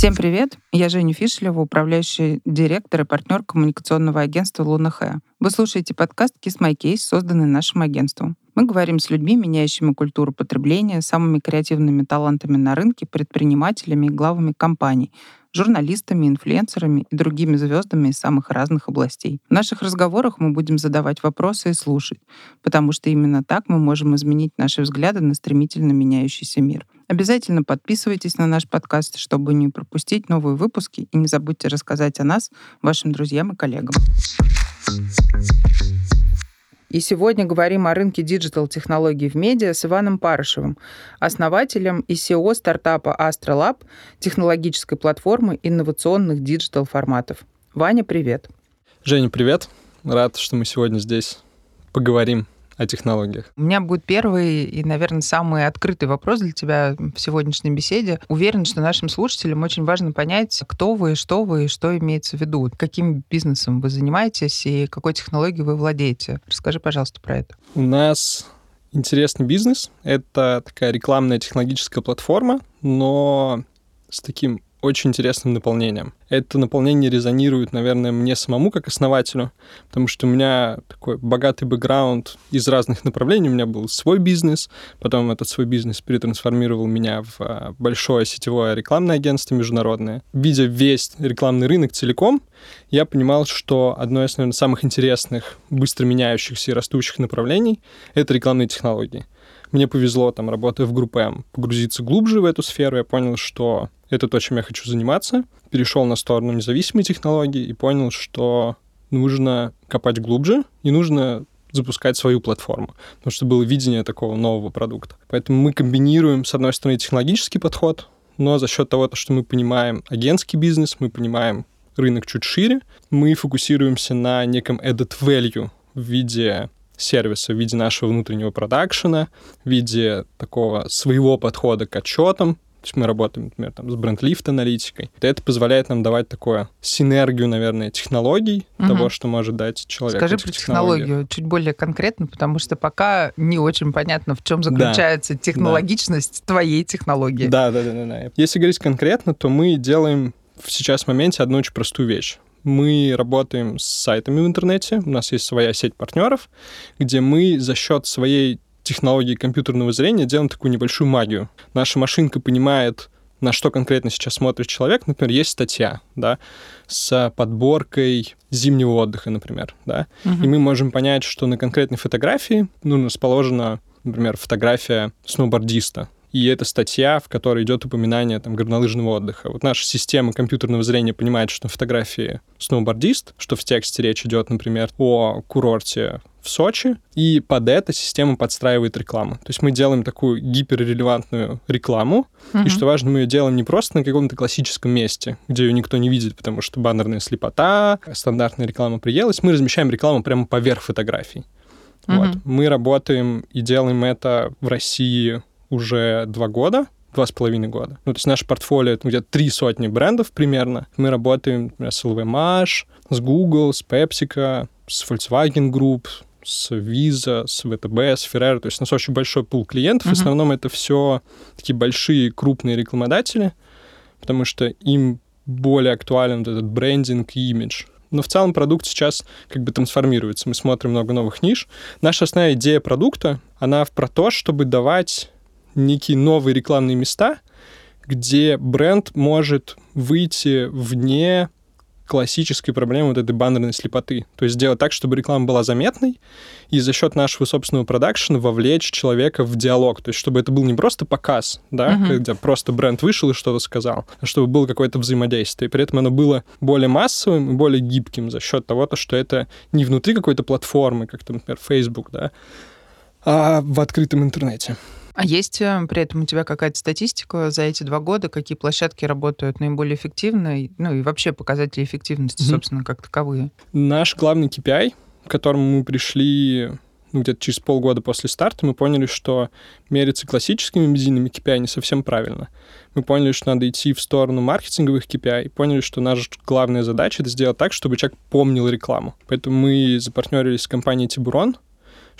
Всем привет! Я Женя Фишлева, управляющий директор и партнер коммуникационного агентства «Луна Хэ». Вы слушаете подкаст «Kiss My Case», созданный нашим агентством. Мы говорим с людьми, меняющими культуру потребления, самыми креативными талантами на рынке, предпринимателями и главами компаний, журналистами, инфлюенсерами и другими звездами из самых разных областей. В наших разговорах мы будем задавать вопросы и слушать, потому что именно так мы можем изменить наши взгляды на стремительно меняющийся мир. Обязательно подписывайтесь на наш подкаст, чтобы не пропустить новые выпуски, и не забудьте рассказать о нас вашим друзьям и коллегам. И сегодня говорим о рынке digital-технологий в медиа с Иваном Парышевым, основателем и CEO стартапа AstraLab, технологической платформы инновационных digital-форматов. Ваня, привет. Женя, привет. Рад, что мы сегодня здесь поговорим о технологиях. У меня будет первый и, наверное, самый открытый вопрос для тебя в сегодняшней беседе. Уверен, что нашим слушателям очень важно понять, кто вы, что вы и что имеется в виду. Каким бизнесом вы занимаетесь и какой технологией вы владеете. Расскажи, пожалуйста, про это. У нас интересный бизнес. Это такая рекламная технологическая платформа, но с таким очень интересным наполнением. Это наполнение резонирует, наверное, мне самому как основателю, потому что у меня такой богатый бэкграунд из разных направлений. У меня был свой бизнес, потом этот свой бизнес перетрансформировал меня в а, большое сетевое рекламное агентство международное. Видя весь рекламный рынок целиком, я понимал, что одно из, наверное, самых интересных, быстро меняющихся и растущих направлений — это рекламные технологии. Мне повезло, там, работая в группе М, погрузиться глубже в эту сферу. Я понял, что это то, чем я хочу заниматься. Перешел на сторону независимой технологии и понял, что нужно копать глубже и нужно запускать свою платформу, потому что было видение такого нового продукта. Поэтому мы комбинируем, с одной стороны, технологический подход, но за счет того, что мы понимаем агентский бизнес, мы понимаем рынок чуть шире, мы фокусируемся на неком added value в виде сервиса, в виде нашего внутреннего продакшена, в виде такого своего подхода к отчетам, то есть мы работаем, например, там, с бренд-лифт аналитикой. Это позволяет нам давать такую синергию, наверное, технологий, угу. того, что может дать человек. Скажи про технологию чуть более конкретно, потому что пока не очень понятно, в чем заключается да. технологичность да. твоей технологии. Да, да, да, да, да. Если говорить конкретно, то мы делаем в сейчас моменте одну очень простую вещь. Мы работаем с сайтами в интернете, у нас есть своя сеть партнеров, где мы за счет своей технологии компьютерного зрения делаем такую небольшую магию. Наша машинка понимает, на что конкретно сейчас смотрит человек. Например, есть статья, да, с подборкой зимнего отдыха, например, да, угу. и мы можем понять, что на конкретной фотографии, ну, расположена, например, фотография сноубордиста, и это статья, в которой идет упоминание там, горнолыжного отдыха. Вот наша система компьютерного зрения понимает, что на фотографии сноубордист, что в тексте речь идет, например, о курорте в Сочи, и под это система подстраивает рекламу. То есть мы делаем такую гиперрелевантную рекламу, mm-hmm. и что важно, мы ее делаем не просто на каком-то классическом месте, где ее никто не видит, потому что баннерная слепота, стандартная реклама приелась, мы размещаем рекламу прямо поверх фотографий. Mm-hmm. Вот. Мы работаем и делаем это в России уже два года, два с половиной года. Ну, то есть наше портфолио это где-то три сотни брендов примерно. Мы работаем например, с LVMH, с Google, с PepsiCo, с Volkswagen Group, с Visa, с VTB, с Ferrero. То есть у нас очень большой пул клиентов. Uh-huh. В основном это все такие большие, крупные рекламодатели, потому что им более актуален вот этот брендинг и имидж. Но в целом продукт сейчас как бы трансформируется. Мы смотрим много новых ниш. Наша основная идея продукта, она про то, чтобы давать некие новые рекламные места, где бренд может выйти вне классической проблемы вот этой баннерной слепоты. То есть сделать так, чтобы реклама была заметной, и за счет нашего собственного продакшена вовлечь человека в диалог. То есть чтобы это был не просто показ, да, uh-huh. где просто бренд вышел и что-то сказал, а чтобы было какое-то взаимодействие. И при этом оно было более массовым и более гибким за счет того, что это не внутри какой-то платформы, как, например, Facebook, да, а в открытом интернете. А есть э, при этом у тебя какая-то статистика за эти два года, какие площадки работают наиболее эффективно, ну и вообще показатели эффективности, mm-hmm. собственно, как таковые? Наш главный KPI, к которому мы пришли ну, где-то через полгода после старта, мы поняли, что мериться классическими медийными KPI не совсем правильно. Мы поняли, что надо идти в сторону маркетинговых KPI, и поняли, что наша главная задача — это сделать так, чтобы человек помнил рекламу. Поэтому мы запартнерились с компанией Тибурон,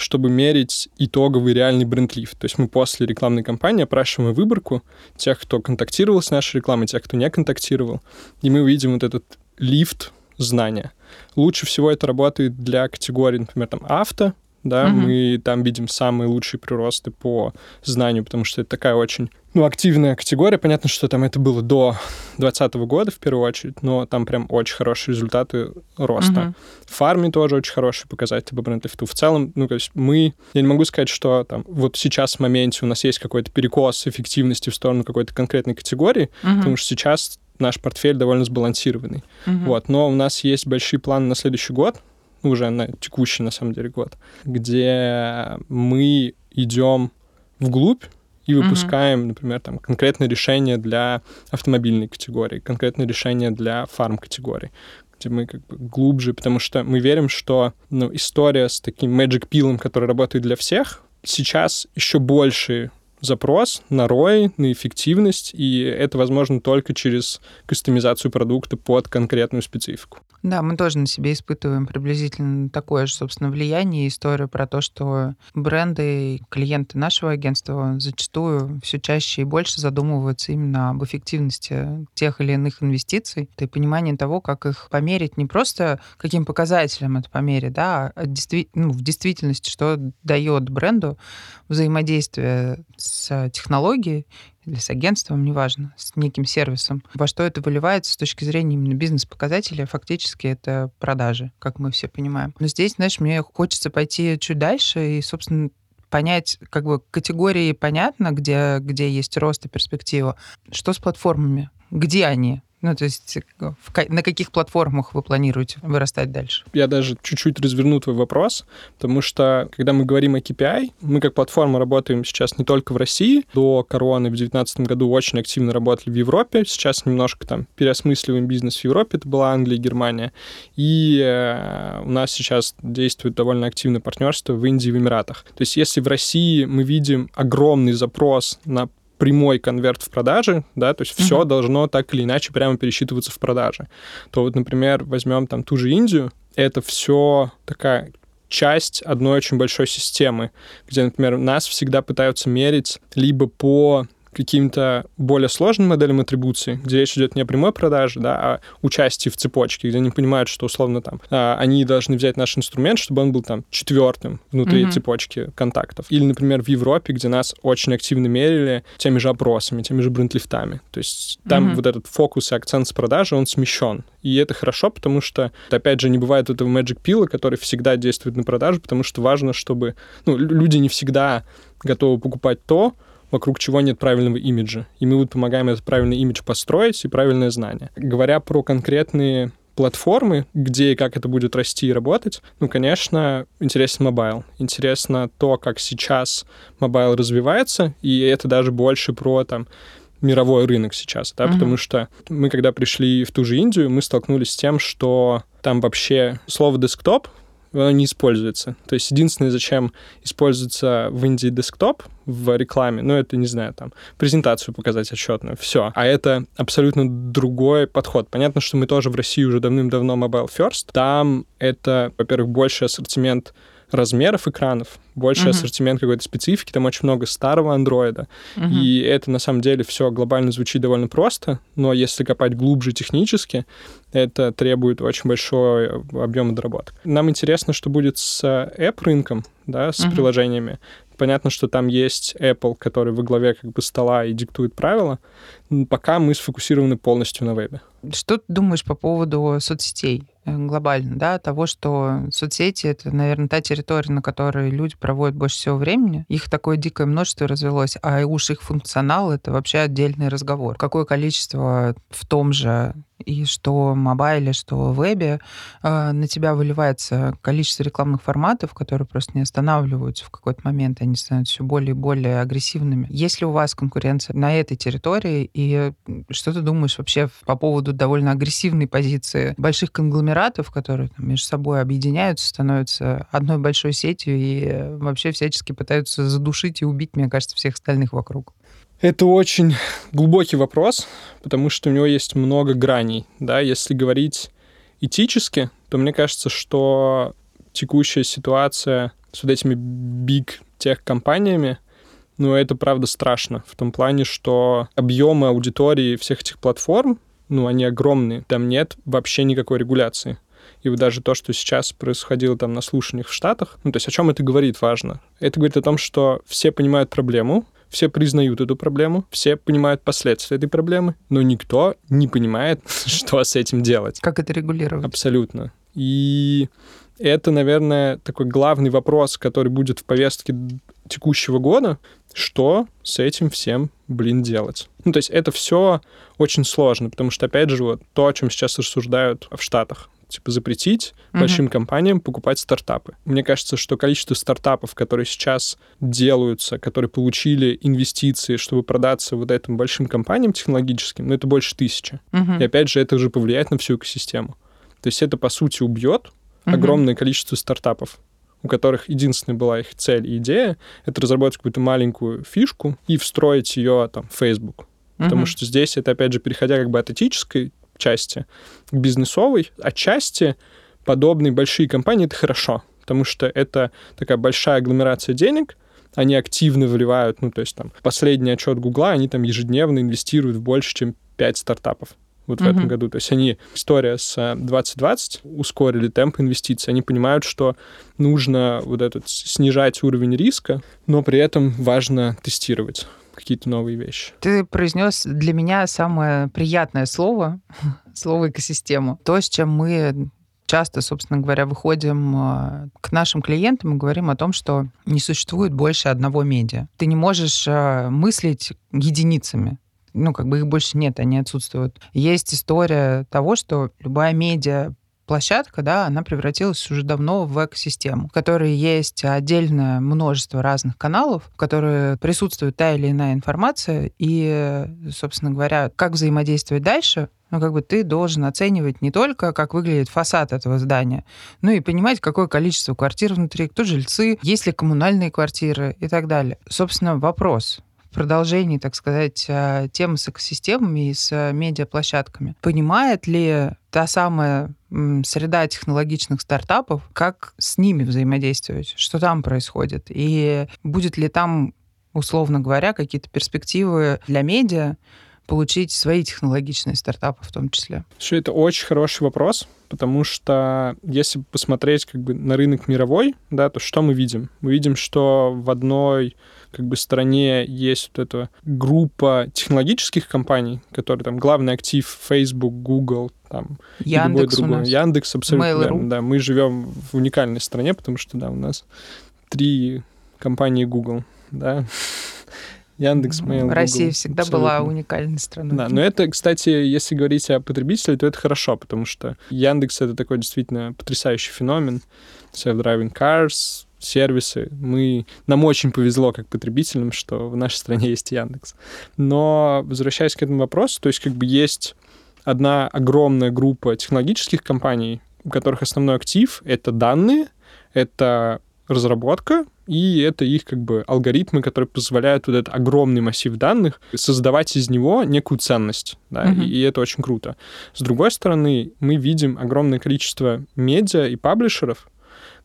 чтобы мерить итоговый реальный бренд-лифт. То есть мы после рекламной кампании опрашиваем выборку тех, кто контактировал с нашей рекламой, тех, кто не контактировал, и мы увидим вот этот лифт знания. Лучше всего это работает для категорий, например, там авто, да, угу. мы там видим самые лучшие приросты по знанию, потому что это такая очень, ну, активная категория. Понятно, что там это было до 2020 года в первую очередь, но там прям очень хорошие результаты роста. Угу. В фарме тоже очень хорошие показатели по бренд-лифту. В целом, ну, то есть мы, я не могу сказать, что там вот сейчас в моменте у нас есть какой-то перекос эффективности в сторону какой-то конкретной категории, угу. потому что сейчас наш портфель довольно сбалансированный. Угу. Вот, но у нас есть большие планы на следующий год, уже на текущий, на самом деле, год, где мы идем вглубь и выпускаем, mm-hmm. например, там конкретное решение для автомобильной категории, конкретное решение для фарм-категории, где мы как бы глубже, потому что мы верим, что ну, история с таким magic пилом, который работает для всех, сейчас еще больше запрос на ROI, на эффективность, и это возможно только через кастомизацию продукта под конкретную специфику. Да, мы тоже на себе испытываем приблизительно такое же, собственно, влияние. Историю про то, что бренды и клиенты нашего агентства зачастую все чаще и больше задумываются именно об эффективности тех или иных инвестиций. И понимание того, как их померить не просто каким показателем это померить, да, а действи- ну, в действительности, что дает бренду взаимодействие с технологией или с агентством, неважно, с неким сервисом. Во что это выливается с точки зрения именно бизнес-показателя, фактически это продажи, как мы все понимаем. Но здесь, знаешь, мне хочется пойти чуть дальше и, собственно, понять, как бы категории понятно, где, где есть рост и перспектива. Что с платформами? Где они? Ну, то есть на каких платформах вы планируете вырастать дальше? Я даже чуть-чуть разверну твой вопрос, потому что, когда мы говорим о KPI, мы как платформа работаем сейчас не только в России. До короны в 2019 году очень активно работали в Европе. Сейчас немножко там переосмысливаем бизнес в Европе. Это была Англия и Германия. И э, у нас сейчас действует довольно активное партнерство в Индии и в Эмиратах. То есть если в России мы видим огромный запрос на прямой конверт в продаже, да, то есть mm-hmm. все должно так или иначе прямо пересчитываться в продаже. То вот, например, возьмем там ту же Индию, это все такая часть одной очень большой системы, где, например, нас всегда пытаются мерить либо по каким-то более сложным моделям атрибуции, где речь идет не о прямой продаже, да, а участии в цепочке, где они понимают, что условно там а, они должны взять наш инструмент, чтобы он был там четвертым внутри mm-hmm. цепочки контактов. Или, например, в Европе, где нас очень активно мерили теми же опросами, теми же брендлифтами. То есть там mm-hmm. вот этот фокус и акцент с продажи, он смещен. И это хорошо, потому что, опять же, не бывает этого magic pill а, который всегда действует на продажу, потому что важно, чтобы... Ну, люди не всегда готовы покупать то, вокруг чего нет правильного имиджа. И мы вот помогаем этот правильный имидж построить и правильное знание. Говоря про конкретные платформы, где и как это будет расти и работать, ну, конечно, интересен mobile. Интересно то, как сейчас mobile развивается, и это даже больше про там мировой рынок сейчас, да, mm-hmm. потому что мы, когда пришли в ту же Индию, мы столкнулись с тем, что там вообще слово десктоп оно не используется. То есть единственное, зачем используется в Индии десктоп в рекламе, ну, это, не знаю, там, презентацию показать отчетную, все. А это абсолютно другой подход. Понятно, что мы тоже в России уже давным-давно mobile first. Там это, во-первых, больше ассортимент размеров экранов, больше uh-huh. ассортимент какой-то специфики, там очень много старого андроида. Uh-huh. И это на самом деле все глобально звучит довольно просто, но если копать глубже технически, это требует очень большой объема доработок. Нам интересно, что будет с app-рынком, да, с uh-huh. приложениями. Понятно, что там есть Apple, который во главе как бы стола и диктует правила. Пока мы сфокусированы полностью на вебе. Что ты думаешь по поводу соцсетей? Э, глобально, да, того, что соцсети — это, наверное, та территория, на которой люди проводят больше всего времени. Их такое дикое множество развелось, а уж их функционал — это вообще отдельный разговор. Какое количество в том же и что в мобайле, что в вебе э, на тебя выливается количество рекламных форматов, которые просто не останавливаются в какой-то момент, они становятся все более и более агрессивными. Есть ли у вас конкуренция на этой территории, и что ты думаешь вообще по поводу довольно агрессивной позиции больших конгломератов, которые там, между собой объединяются, становятся одной большой сетью и вообще всячески пытаются задушить и убить, мне кажется, всех остальных вокруг? Это очень глубокий вопрос, потому что у него есть много граней. Да? Если говорить этически, то мне кажется, что текущая ситуация с вот этими биг тех-компаниями, ну, это правда страшно в том плане, что объемы аудитории всех этих платформ, ну, они огромные. Там нет вообще никакой регуляции. И вот даже то, что сейчас происходило там на слушаниях в Штатах, ну, то есть о чем это говорит, важно. Это говорит о том, что все понимают проблему, все признают эту проблему, все понимают последствия этой проблемы, но никто не понимает, что с этим делать. Как это регулировать? Абсолютно. И это, наверное, такой главный вопрос, который будет в повестке текущего года, что с этим всем, блин, делать. Ну, то есть это все очень сложно, потому что, опять же, вот то, о чем сейчас рассуждают в Штатах типа запретить mm-hmm. большим компаниям покупать стартапы. Мне кажется, что количество стартапов, которые сейчас делаются, которые получили инвестиции, чтобы продаться вот этим большим компаниям технологическим, ну, это больше тысячи. Mm-hmm. И опять же, это уже повлияет на всю экосистему. То есть это, по сути, убьет mm-hmm. огромное количество стартапов у которых единственная была их цель и идея, это разработать какую-то маленькую фишку и встроить ее там в Facebook. Потому mm-hmm. что здесь это, опять же, переходя как бы от этической части к бизнесовой, отчасти подобные большие компании — это хорошо, потому что это такая большая агломерация денег, они активно вливают, ну, то есть там последний отчет Гугла, они там ежедневно инвестируют в больше, чем 5 стартапов вот в uh-huh. этом году. То есть они, история с 2020, ускорили темп инвестиций. Они понимают, что нужно вот этот снижать уровень риска, но при этом важно тестировать какие-то новые вещи. Ты произнес для меня самое приятное слово, слово экосистему. То, с чем мы часто, собственно говоря, выходим э, к нашим клиентам и говорим о том, что не существует больше одного медиа. Ты не можешь э, мыслить единицами ну, как бы их больше нет, они отсутствуют. Есть история того, что любая медиа площадка, да, она превратилась уже давно в экосистему, в которой есть отдельное множество разных каналов, в которые присутствует та или иная информация, и, собственно говоря, как взаимодействовать дальше, ну, как бы ты должен оценивать не только, как выглядит фасад этого здания, но и понимать, какое количество квартир внутри, кто жильцы, есть ли коммунальные квартиры и так далее. Собственно, вопрос, продолжении, так сказать, э, темы с экосистемами и с э, медиаплощадками. Понимает ли та самая среда технологичных стартапов, как с ними взаимодействовать, что там происходит, и будет ли там, условно говоря, какие-то перспективы для медиа, получить свои технологичные стартапы в том числе? Все это очень хороший вопрос, потому что если посмотреть как бы на рынок мировой, да, то что мы видим? Мы видим, что в одной как бы стране есть вот эта группа технологических компаний, которые там главный актив Facebook, Google, там Яндекс любой другой. Яндекс абсолютно верно, да. Мы живем в уникальной стране, потому что да, у нас три компании Google, да. Яндекс, Mail, Россия Google, всегда абсолютно. была уникальной страной. Да, но это, кстати, если говорить о потребителе, то это хорошо, потому что Яндекс — это такой действительно потрясающий феномен. Self-driving cars, сервисы. Мы, нам очень повезло как потребителям, что в нашей стране есть Яндекс. Но возвращаясь к этому вопросу, то есть как бы есть одна огромная группа технологических компаний, у которых основной актив — это данные, это разработка, и это их как бы алгоритмы, которые позволяют вот этот огромный массив данных создавать из него некую ценность, да, mm-hmm. и, и это очень круто. С другой стороны, мы видим огромное количество медиа и паблишеров,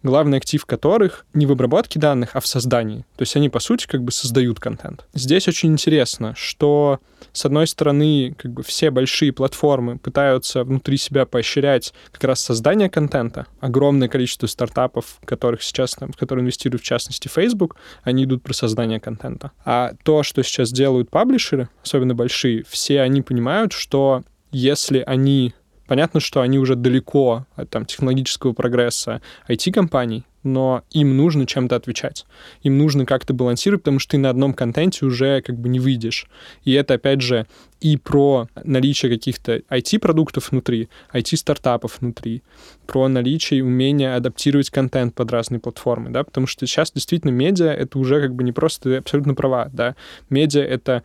главный актив которых не в обработке данных, а в создании. То есть они, по сути, как бы создают контент. Здесь очень интересно, что, с одной стороны, как бы все большие платформы пытаются внутри себя поощрять как раз создание контента. Огромное количество стартапов, которых сейчас, там, в которые инвестируют, в частности, Facebook, они идут про создание контента. А то, что сейчас делают паблишеры, особенно большие, все они понимают, что если они Понятно, что они уже далеко от там, технологического прогресса IT-компаний, но им нужно чем-то отвечать. Им нужно как-то балансировать, потому что ты на одном контенте уже как бы не выйдешь. И это, опять же, и про наличие каких-то IT-продуктов внутри, IT-стартапов внутри, про наличие и умение адаптировать контент под разные платформы, да, потому что сейчас действительно медиа — это уже как бы не просто, ты абсолютно права, да, медиа — это,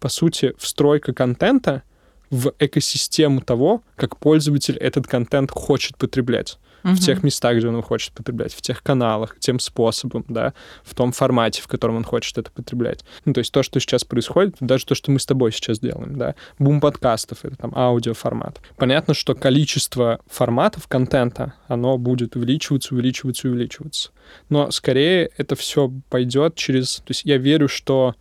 по сути, встройка контента, в экосистему того, как пользователь этот контент хочет потреблять. угу. в тех местах, где он хочет потреблять, в тех каналах, тем способом, да, в том формате, в котором он хочет это потреблять. Ну, то есть то, что сейчас происходит, даже то, что мы с тобой сейчас делаем, да, бум подкастов, это там аудиоформат. Понятно, что количество форматов контента, оно будет увеличиваться, увеличиваться, увеличиваться. Но скорее это все пойдет через... То есть я верю, что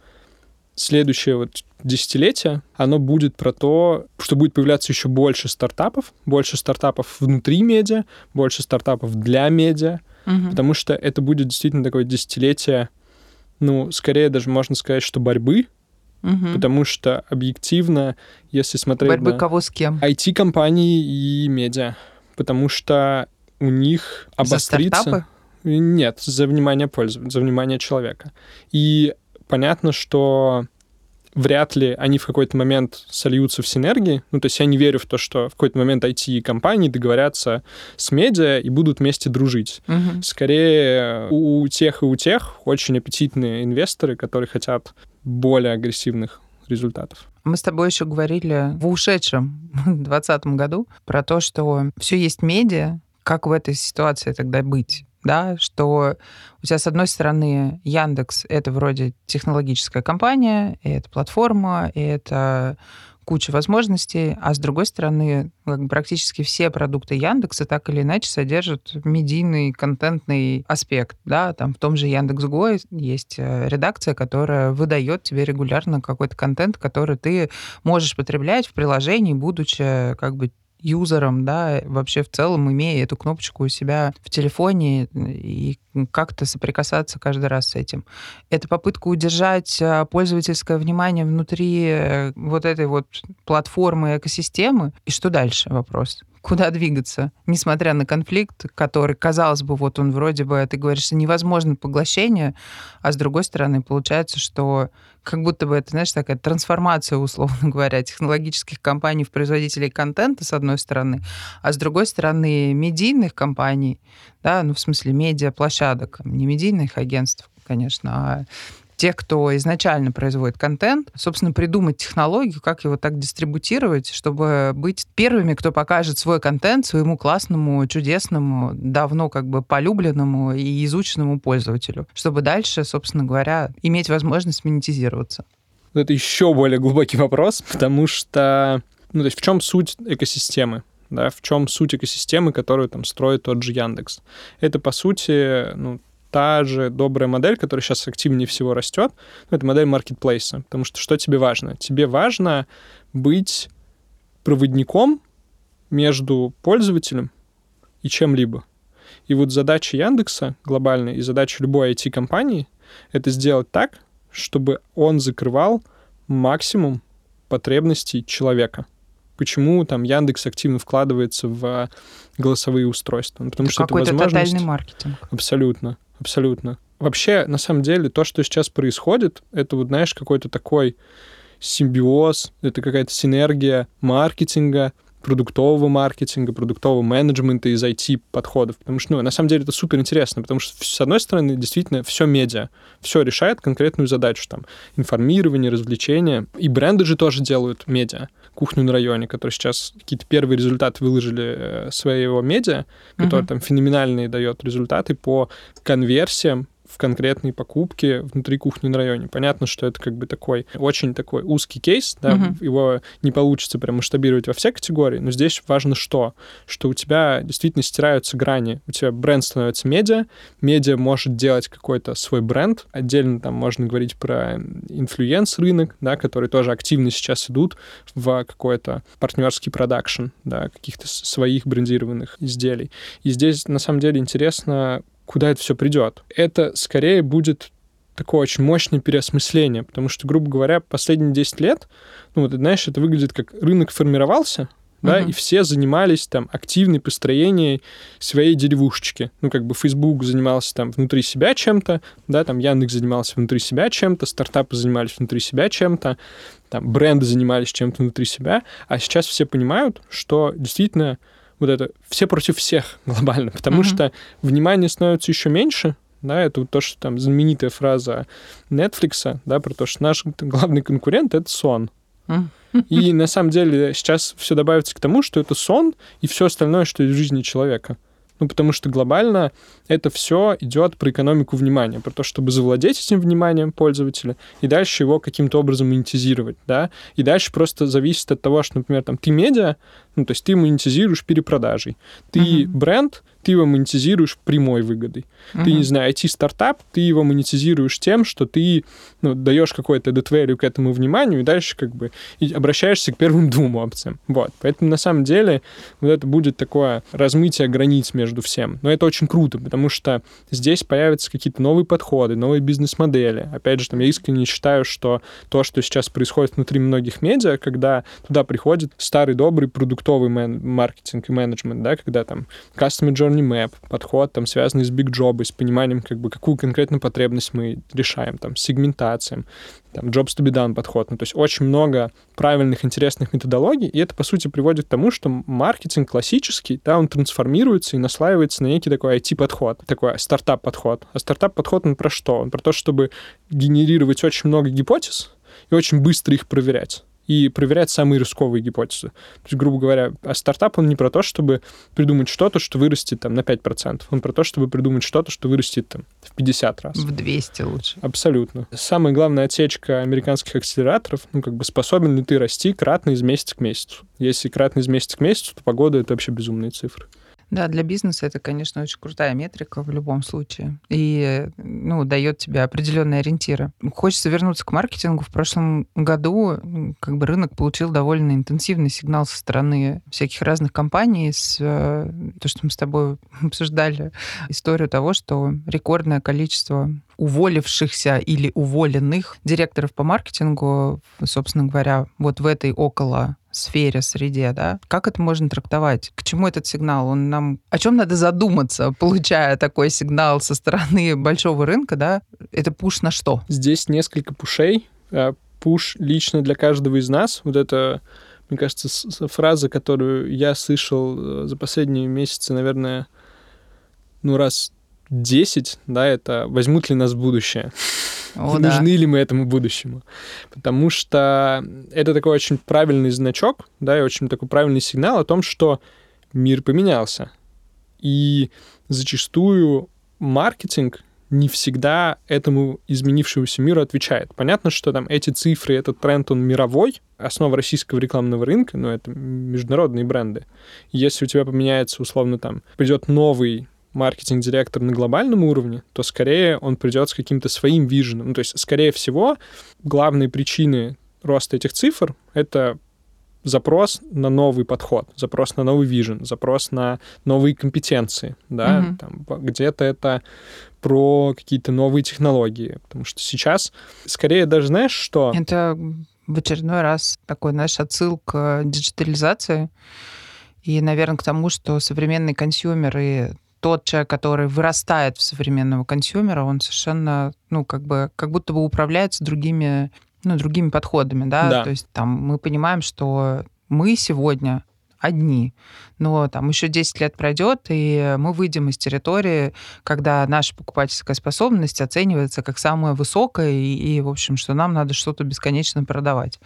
следующее вот десятилетие, оно будет про то, что будет появляться еще больше стартапов, больше стартапов внутри медиа, больше стартапов для медиа, угу. потому что это будет действительно такое десятилетие, ну, скорее даже можно сказать, что борьбы, угу. потому что объективно, если смотреть Борьбы на кого с кем? IT-компании и медиа, потому что у них обострится... За стартапы? Нет, за внимание пользователя, за внимание человека. И понятно, что вряд ли они в какой-то момент сольются в синергии. Ну, то есть я не верю в то, что в какой-то момент IT-компании договорятся с медиа и будут вместе дружить. Угу. Скорее, у тех и у тех очень аппетитные инвесторы, которые хотят более агрессивных результатов. Мы с тобой еще говорили в ушедшем 2020 году про то, что все есть медиа, как в этой ситуации тогда быть? Да, что у тебя, с одной стороны, Яндекс — это вроде технологическая компания, и это платформа, и это куча возможностей, а с другой стороны, практически все продукты Яндекса так или иначе содержат медийный, контентный аспект. Да? Там в том же Яндекс.Го есть э, редакция, которая выдает тебе регулярно какой-то контент, который ты можешь потреблять в приложении, будучи как бы юзером, да, вообще в целом имея эту кнопочку у себя в телефоне и как-то соприкасаться каждый раз с этим. Это попытка удержать а, пользовательское внимание внутри э, вот этой вот платформы, экосистемы. И что дальше? Вопрос куда двигаться, несмотря на конфликт, который, казалось бы, вот он вроде бы, ты говоришь, невозможно поглощение, а с другой стороны, получается, что как будто бы это, знаешь, такая трансформация, условно говоря, технологических компаний в производителей контента, с одной стороны, а с другой стороны, медийных компаний, да, ну, в смысле, медиаплощадок, не медийных агентств, конечно, а тех, кто изначально производит контент, собственно, придумать технологию, как его так дистрибутировать, чтобы быть первыми, кто покажет свой контент своему классному, чудесному, давно как бы полюбленному и изученному пользователю, чтобы дальше, собственно говоря, иметь возможность монетизироваться. Это еще более глубокий вопрос, потому что, ну, то есть в чем суть экосистемы? да, в чем суть экосистемы, которую там строит тот же Яндекс. Это, по сути, ну, та же добрая модель, которая сейчас активнее всего растет, ну, это модель маркетплейса. Потому что что тебе важно? Тебе важно быть проводником между пользователем и чем-либо. И вот задача Яндекса глобальная и задача любой IT-компании — это сделать так, чтобы он закрывал максимум потребностей человека. Почему там Яндекс активно вкладывается в голосовые устройства? Ну, потому это что это возможность... тотальный маркетинг. Абсолютно абсолютно. Вообще, на самом деле, то, что сейчас происходит, это вот, знаешь, какой-то такой симбиоз, это какая-то синергия маркетинга, продуктового маркетинга, продуктового менеджмента из IT-подходов. Потому что, ну, на самом деле это супер интересно, потому что, с одной стороны, действительно, все медиа, все решает конкретную задачу, там, информирование, развлечение. И бренды же тоже делают медиа. Кухню на районе, который сейчас какие-то первые результаты выложили э, своего медиа, который uh-huh. там феноменальные дает результаты по конверсиям в конкретные покупки внутри кухни на районе. Понятно, что это как бы такой очень такой узкий кейс, да, угу. его не получится прям масштабировать во все категории, но здесь важно что? Что у тебя действительно стираются грани. У тебя бренд становится медиа, медиа может делать какой-то свой бренд, отдельно там можно говорить про influence-рынок, да, который тоже активно сейчас идут в какой-то партнерский продакшн, да, каких-то своих брендированных изделий. И здесь на самом деле интересно, куда это все придет. Это скорее будет такое очень мощное переосмысление, потому что, грубо говоря, последние 10 лет, ну вот, знаешь, это выглядит как рынок формировался, да, uh-huh. и все занимались там активной построением своей деревушечки. Ну, как бы Facebook занимался там внутри себя чем-то, да, там Яндекс занимался внутри себя чем-то, стартапы занимались внутри себя чем-то, там бренды занимались чем-то внутри себя, а сейчас все понимают, что действительно вот это все против всех глобально, потому mm-hmm. что внимание становится еще меньше, да, это вот то, что там знаменитая фраза Netflix, да, про то, что наш главный конкурент — это сон. И на самом деле сейчас все добавится к тому, что это сон и все остальное, что из жизни человека. Ну, потому что глобально это все идет про экономику внимания, про то, чтобы завладеть этим вниманием пользователя и дальше его каким-то образом монетизировать, да, и дальше просто зависит от того, что, например, там, ты медиа, ну, то есть ты монетизируешь перепродажей, ты uh-huh. бренд, ты его монетизируешь прямой выгодой. Uh-huh. Ты, не знаю, IT-стартап, ты его монетизируешь тем, что ты ну, даешь какой-то added к этому вниманию, и дальше как бы и обращаешься к первым двум опциям. Вот. Поэтому на самом деле вот это будет такое размытие границ между всем. Но это очень круто, потому что здесь появятся какие-то новые подходы, новые бизнес-модели. Опять же, там, я искренне считаю, что то, что сейчас происходит внутри многих медиа, когда туда приходит старый добрый продуктовый мен- маркетинг и менеджмент, да, когда там customer journey map, подход, там, связанный с big job, с пониманием, как бы, какую конкретную потребность мы решаем, там, сегментацией, там, jobs to be done подход. Ну, то есть очень много правильных, интересных методологий, и это, по сути, приводит к тому, что маркетинг классический, да, он трансформируется и наслаивается на некий такой IT-подход, такой стартап-подход. А стартап-подход, он про что? Он про то, чтобы генерировать очень много гипотез и очень быстро их проверять и проверять самые рисковые гипотезы. То есть, грубо говоря, а стартап, он не про то, чтобы придумать что-то, что вырастет там на 5%. Он про то, чтобы придумать что-то, что вырастет там в 50 раз. В 200 лучше. Абсолютно. Самая главная отсечка американских акселераторов, ну, как бы способен ли ты расти кратно из месяца к месяцу. Если кратно из месяца к месяцу, то погода — это вообще безумные цифры. Да, для бизнеса это, конечно, очень крутая метрика в любом случае. И, ну, дает тебе определенные ориентиры. Хочется вернуться к маркетингу. В прошлом году как бы рынок получил довольно интенсивный сигнал со стороны всяких разных компаний. С, э, то, что мы с тобой обсуждали, историю того, что рекордное количество уволившихся или уволенных директоров по маркетингу, собственно говоря, вот в этой около сфере, среде, да? Как это можно трактовать? К чему этот сигнал? Он нам... О чем надо задуматься, получая такой сигнал со стороны большого рынка, да? Это пуш на что? Здесь несколько пушей. А, пуш лично для каждого из нас. Вот это, мне кажется, фраза, которую я слышал э, за последние месяцы, наверное, ну, раз 10, да, это возьмут ли нас будущее? О, Нужны да. ли мы этому будущему? Потому что это такой очень правильный значок, да, и очень такой правильный сигнал о том, что мир поменялся. И зачастую маркетинг не всегда этому изменившемуся миру отвечает. Понятно, что там эти цифры, этот тренд, он мировой, основа российского рекламного рынка, но это международные бренды. Если у тебя поменяется, условно, там, придет новый маркетинг-директор на глобальном уровне, то скорее он придет с каким-то своим виженом. Ну, то есть, скорее всего, главные причины роста этих цифр — это запрос на новый подход, запрос на новый vision, запрос на новые компетенции, да, mm-hmm. там, где-то это про какие-то новые технологии, потому что сейчас скорее даже знаешь что? Это в очередной раз такой, знаешь, отсыл к диджитализации и, наверное, к тому, что современные consumer ы тот человек, который вырастает в современного consumer а, он совершенно, ну, как бы, как будто бы управляется другими, ну, другими подходами, да? да. То есть там мы понимаем, что мы сегодня одни. Но там еще 10 лет пройдет, и мы выйдем из территории, когда наша покупательская способность оценивается как самая высокая, и, и в общем, что нам надо что-то бесконечно продавать.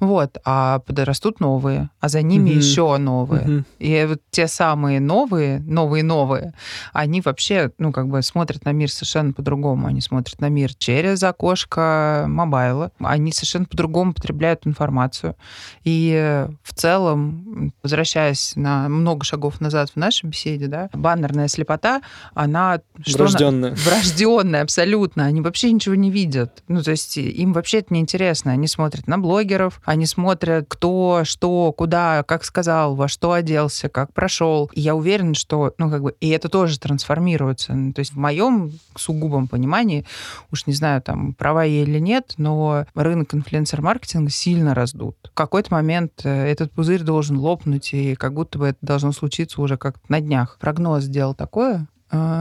Вот. А подрастут новые, а за ними угу. еще новые. Угу. И вот те самые новые, новые-новые, они вообще, ну, как бы смотрят на мир совершенно по-другому. Они смотрят на мир через окошко мобайла. Они совершенно по-другому потребляют информацию. И в целом, возвращаясь на много шагов назад в нашей беседе, да, баннерная слепота, она... Врожденная. Что врожденная, абсолютно. Они вообще ничего не видят. Ну, то есть им вообще это неинтересно. Они смотрят на блогеров, они смотрят, кто, что, куда, как сказал, во что оделся, как прошел. И я уверена, что, ну, как бы, и это тоже трансформируется. Ну, то есть в моем сугубом понимании, уж не знаю, там, права я или нет, но рынок инфлюенсер-маркетинга сильно раздут. В какой-то момент э, этот пузырь должен лопнуть, и как будто бы это должно случиться уже как на днях. Прогноз сделал такое,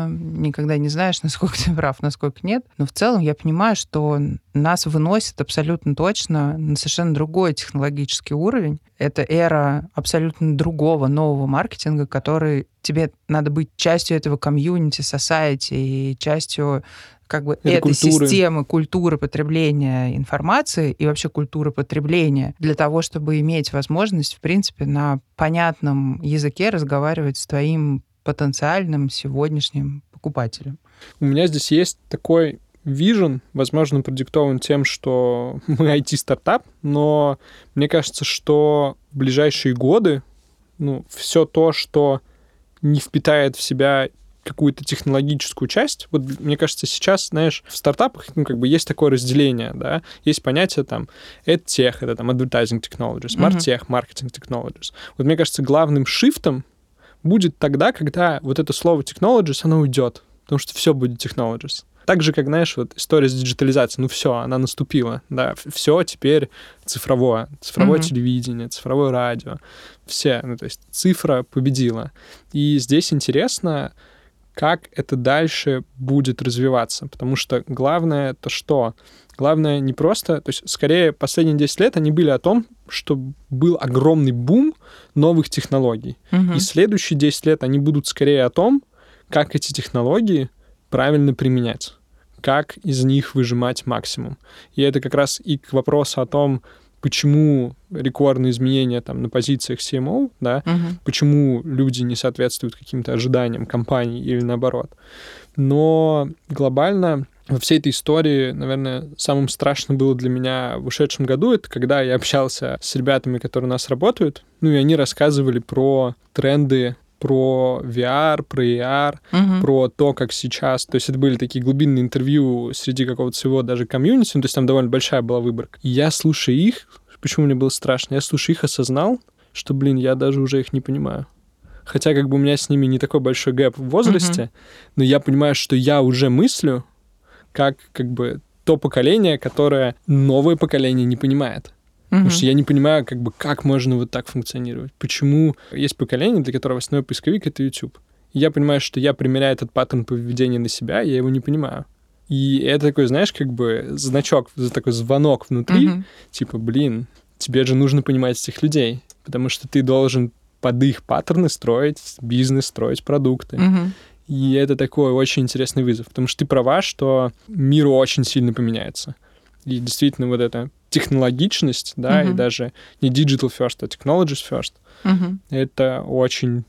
никогда не знаешь, насколько ты прав, насколько нет. Но в целом я понимаю, что нас выносит абсолютно точно на совершенно другой технологический уровень. Это эра абсолютно другого нового маркетинга, который тебе надо быть частью этого комьюнити, society и частью как бы Это этой культуры. системы культуры потребления информации и вообще культуры потребления для того, чтобы иметь возможность, в принципе, на понятном языке разговаривать с твоим потенциальным сегодняшним покупателям? У меня здесь есть такой вижен, возможно, продиктован тем, что мы IT-стартап, но мне кажется, что в ближайшие годы ну, все то, что не впитает в себя какую-то технологическую часть. Вот мне кажется, сейчас, знаешь, в стартапах ну, как бы есть такое разделение, да, есть понятие там EdTech, это там Advertising Technologies, MarTech, Marketing Technologies. Вот мне кажется, главным шифтом будет тогда, когда вот это слово Technologies, оно уйдет, потому что все будет Technologies. Так же, как, знаешь, вот история с диджитализацией, ну все, она наступила, да, все теперь цифровое, цифровое mm-hmm. телевидение, цифровое радио, все, ну то есть цифра победила. И здесь интересно, как это дальше будет развиваться, потому что главное это что? Главное не просто, то есть скорее последние 10 лет они были о том, что был огромный бум новых технологий. Угу. И следующие 10 лет они будут скорее о том, как эти технологии правильно применять, как из них выжимать максимум. И это как раз и к вопросу о том, почему рекордные изменения там на позициях CMO, да, угу. почему люди не соответствуют каким-то ожиданиям компании или наоборот. Но глобально во всей этой истории, наверное, самым страшным было для меня в ушедшем году, это когда я общался с ребятами, которые у нас работают, ну и они рассказывали про тренды про VR, про AR, угу. про то, как сейчас. То есть это были такие глубинные интервью среди какого-то своего даже комьюнити, ну, то есть там довольно большая была выборка. И я, слушая их, почему мне было страшно, я, слушая их, осознал, что, блин, я даже уже их не понимаю. Хотя как бы у меня с ними не такой большой гэп в возрасте, угу. но я понимаю, что я уже мыслю как как бы то поколение, которое новое поколение не понимает. Потому что я не понимаю, как бы, как можно вот так функционировать. Почему есть поколение, для которого основной поисковик — это YouTube. И я понимаю, что я примеряю этот паттерн поведения на себя, я его не понимаю. И это такой, знаешь, как бы значок, такой звонок внутри, mm-hmm. типа, блин, тебе же нужно понимать этих людей, потому что ты должен под их паттерны строить бизнес, строить продукты. Mm-hmm. И это такой очень интересный вызов, потому что ты права, что мир очень сильно поменяется. И действительно вот эта технологичность, да, uh-huh. и даже не digital first, а technologies first, uh-huh. это очень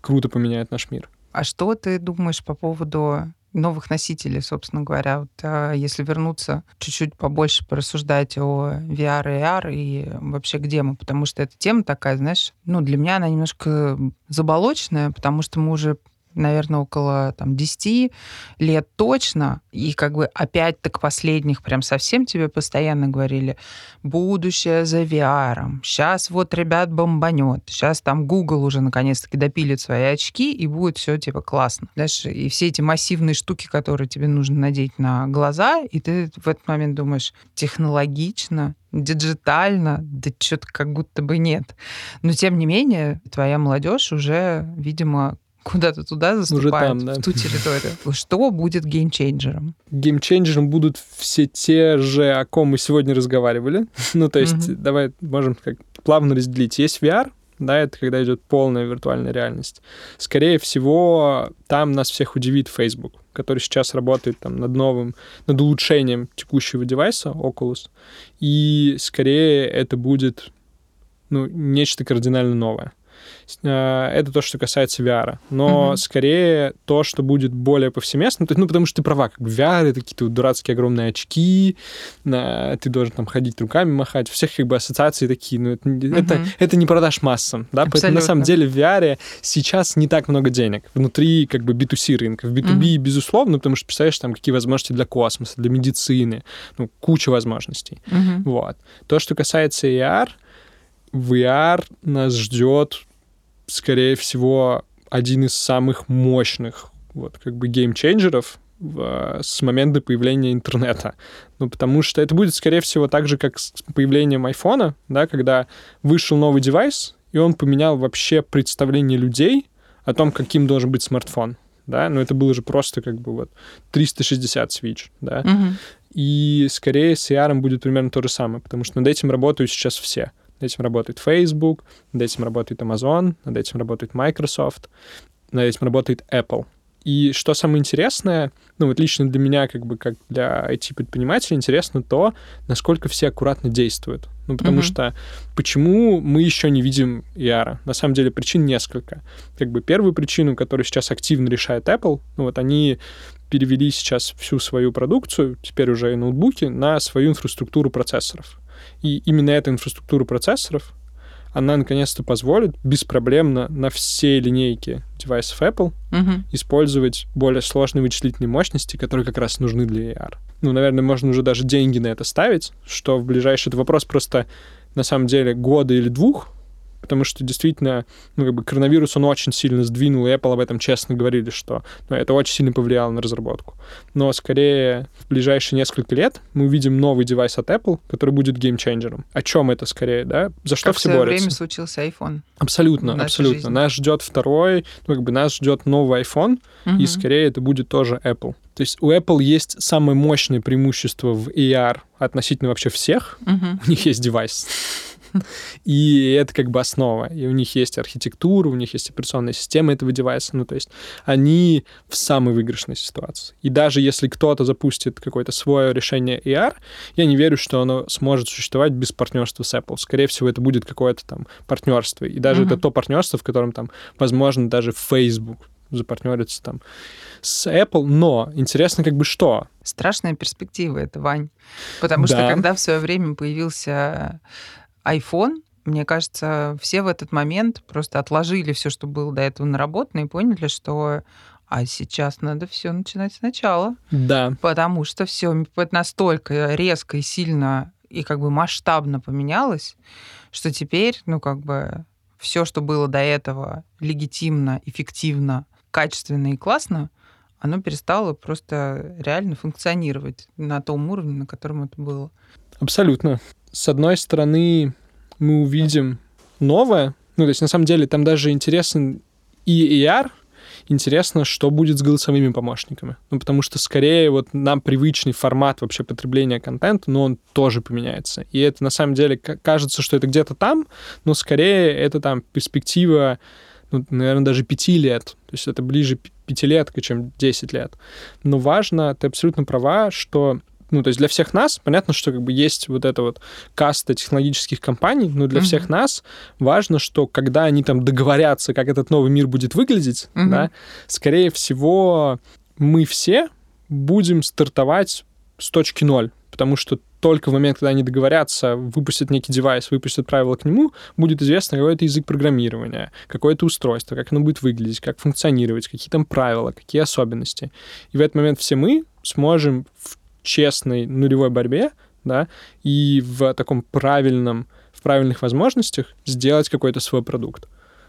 круто поменяет наш мир. А что ты думаешь по поводу новых носителей, собственно говоря, вот, а, если вернуться чуть-чуть побольше порассуждать о VR и AR и вообще где мы, потому что эта тема такая, знаешь, ну, для меня она немножко заболоченная, потому что мы уже наверное, около там, 10 лет точно. И как бы опять так последних прям совсем тебе постоянно говорили, будущее за VR. Сейчас вот, ребят, бомбанет. Сейчас там Google уже наконец-таки допилит свои очки, и будет все типа классно. Дальше и все эти массивные штуки, которые тебе нужно надеть на глаза, и ты в этот момент думаешь, технологично, диджитально, да что-то как будто бы нет. Но тем не менее, твоя молодежь уже, видимо, куда-то туда заступают, Уже там, да. в ту территорию. Что будет game changer ом? Геймчейнджером будут все те же, о ком мы сегодня разговаривали. ну, то есть, mm-hmm. давай можем как плавно разделить. Есть VR, да, это когда идет полная виртуальная реальность. Скорее всего, там нас всех удивит Facebook, который сейчас работает там над новым, над улучшением текущего девайса Oculus. И скорее это будет ну, нечто кардинально новое. Э, это то, что касается VR. Но mm-hmm. скорее то, что будет более повсеместно, ну, потому что ты права, как бы VR — это какие-то дурацкие огромные очки, ты должен там ходить руками махать, всех как бы ассоциации такие, ну, это, mm-hmm. это, это не продашь массам, да, Абсолютно. поэтому на самом деле в VR сейчас не так много денег внутри как бы B2C рынка. В B2B, mm-hmm. безусловно, потому что, представляешь, там какие возможности для космоса, для медицины, ну, куча возможностей. Mm-hmm. Вот. То, что касается AR, VR нас ждет скорее всего, один из самых мощных вот, как бы геймчейнджеров в, с момента появления интернета. Ну, потому что это будет, скорее всего, так же, как с появлением айфона, да, когда вышел новый девайс, и он поменял вообще представление людей о том, каким должен быть смартфон. Да, но это было же просто как бы вот 360 свич, да. Угу. И скорее с AR будет примерно то же самое, потому что над этим работают сейчас все. Над этим работает Facebook, над этим работает Amazon, над этим работает Microsoft, над этим работает Apple. И что самое интересное, ну вот лично для меня, как бы как для IT-предпринимателя, интересно то, насколько все аккуратно действуют. Ну, потому mm-hmm. что почему мы еще не видим ER? На самом деле причин несколько. Как бы первую причину, которую сейчас активно решает Apple, ну вот они перевели сейчас всю свою продукцию, теперь уже и ноутбуки, на свою инфраструктуру процессоров. И именно эта инфраструктура процессоров она наконец-то позволит беспроблемно на все линейки девайсов Apple uh-huh. использовать более сложные вычислительные мощности, которые как раз нужны для AR. Ну, наверное, можно уже даже деньги на это ставить, что в ближайший... Это вопрос просто, на самом деле, года или двух, потому что действительно, ну, как бы коронавирус, он очень сильно сдвинул, и Apple об этом честно говорили, что ну, это очень сильно повлияло на разработку. Но скорее в ближайшие несколько лет мы увидим новый девайс от Apple, который будет геймченджером. О чем это скорее, да? За что как все борются? время случился iPhone. Абсолютно, абсолютно. Жизни. Нас ждет второй, ну, как бы нас ждет новый iPhone, угу. и скорее это будет тоже Apple. То есть у Apple есть самое мощное преимущество в AR относительно вообще всех. Угу. У них есть девайс. И это как бы основа. И у них есть архитектура, у них есть операционная система этого девайса. Ну, то есть они в самой выигрышной ситуации. И даже если кто-то запустит какое-то свое решение AR, я не верю, что оно сможет существовать без партнерства с Apple. Скорее всего, это будет какое-то там партнерство. И даже mm-hmm. это то партнерство, в котором там, возможно, даже Facebook запартнериться там с Apple, но интересно как бы что? Страшная перспектива это, Вань. Потому да. что когда в свое время появился iPhone, мне кажется, все в этот момент просто отложили все, что было до этого наработано, и поняли, что а сейчас надо все начинать сначала. Да. Потому что все настолько резко и сильно и как бы масштабно поменялось, что теперь, ну, как бы все, что было до этого легитимно, эффективно, качественно и классно, оно перестало просто реально функционировать на том уровне, на котором это было. Абсолютно с одной стороны, мы увидим новое, ну, то есть, на самом деле, там даже интересен и AR, интересно, что будет с голосовыми помощниками. Ну, потому что скорее вот нам привычный формат вообще потребления контента, но он тоже поменяется. И это на самом деле кажется, что это где-то там, но скорее это там перспектива, ну, наверное, даже пяти лет. То есть это ближе пятилетка, чем 10 лет. Но важно, ты абсолютно права, что ну, то есть для всех нас, понятно, что как бы есть вот эта вот каста технологических компаний, но для mm-hmm. всех нас важно, что когда они там договорятся, как этот новый мир будет выглядеть, mm-hmm. да, скорее всего, мы все будем стартовать с точки ноль, потому что только в момент, когда они договорятся, выпустят некий девайс, выпустят правила к нему, будет известно какой-то язык программирования, какое-то устройство, как оно будет выглядеть, как функционировать, какие там правила, какие особенности. И в этот момент все мы сможем в честной нулевой борьбе, да, и в таком правильном, в правильных возможностях сделать какой-то свой продукт,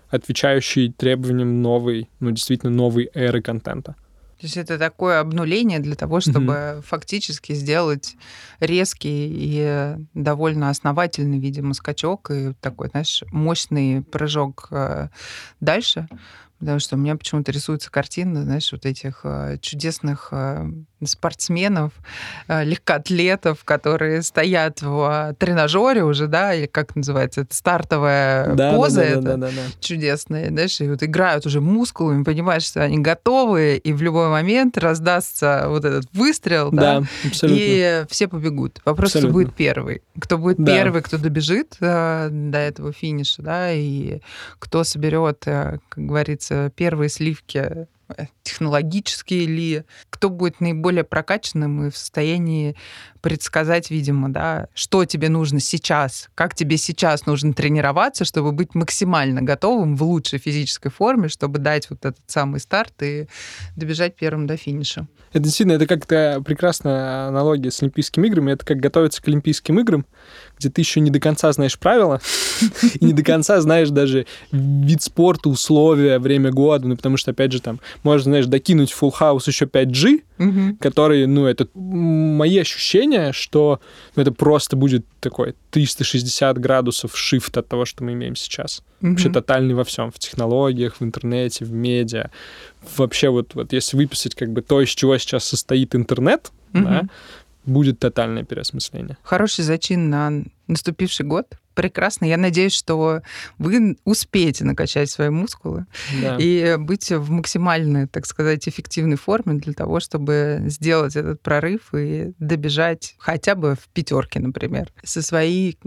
отвечающий требованиям новой, ну, действительно новой эры контента. То есть это такое обнуление для того, чтобы mm-hmm. фактически сделать резкий и довольно основательный, видимо, скачок и такой, знаешь, мощный прыжок э, дальше. Потому что у меня почему-то рисуется картина, знаешь, вот этих э, чудесных э, спортсменов, э, легкоатлетов, которые стоят в тренажере уже, да, или как называется, это стартовая да, поза, да, да, это да, да, да. чудесная, знаешь, и вот играют уже мускулами, понимаешь, что они готовы, и в любой момент раздастся вот этот выстрел, да, да абсолютно. и все побегут. Вопрос, абсолютно. кто будет первый. Кто будет да. первый, кто добежит до этого финиша, да, и кто соберет, как говорится, Э, первые сливки э, технологические ли, кто будет наиболее прокачанным и в состоянии предсказать, видимо, да, что тебе нужно сейчас, как тебе сейчас нужно тренироваться, чтобы быть максимально готовым в лучшей физической форме, чтобы дать вот этот самый старт и добежать первым до финиша. Это действительно, это как-то прекрасная аналогия с Олимпийскими играми. Это как готовиться к Олимпийским играм, где ты еще не до конца знаешь правила, и не до конца знаешь даже вид спорта, условия, время года, ну, потому что, опять же, там, можно, знаешь, докинуть Full House еще 5G, угу. который, ну, это мои ощущения, что ну, это просто будет такой 360 градусов шифт от того, что мы имеем сейчас. Угу. Вообще тотальный во всем, в технологиях, в интернете, в медиа. Вообще вот, вот если выписать как бы то, из чего сейчас состоит интернет, угу. да, будет тотальное переосмысление. Хороший зачин на наступивший год Прекрасно. Я надеюсь, что вы успеете накачать свои мускулы да. и быть в максимальной, так сказать, эффективной форме для того, чтобы сделать этот прорыв и добежать хотя бы в пятерке, например, со своей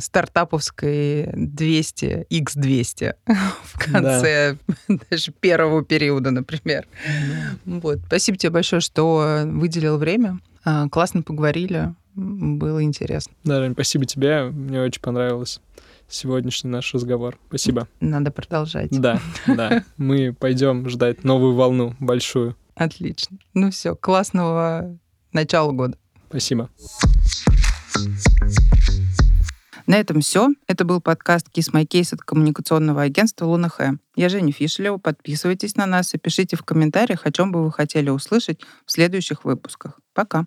стартаповской 200, X200 в конце да. даже первого периода, например. Да. Вот. Спасибо тебе большое, что выделил время. А, классно поговорили, было интересно. Да, Жень, спасибо тебе, мне очень понравилось сегодняшний наш разговор. Спасибо. Надо продолжать. Да, да. Мы пойдем ждать новую волну, большую. Отлично. Ну все, классного начала года. Спасибо. На этом все. Это был подкаст Kiss My Case от коммуникационного агентства Луна Хэ. Я Женя Фишелева. Подписывайтесь на нас и пишите в комментариях, о чем бы вы хотели услышать в следующих выпусках. Пока.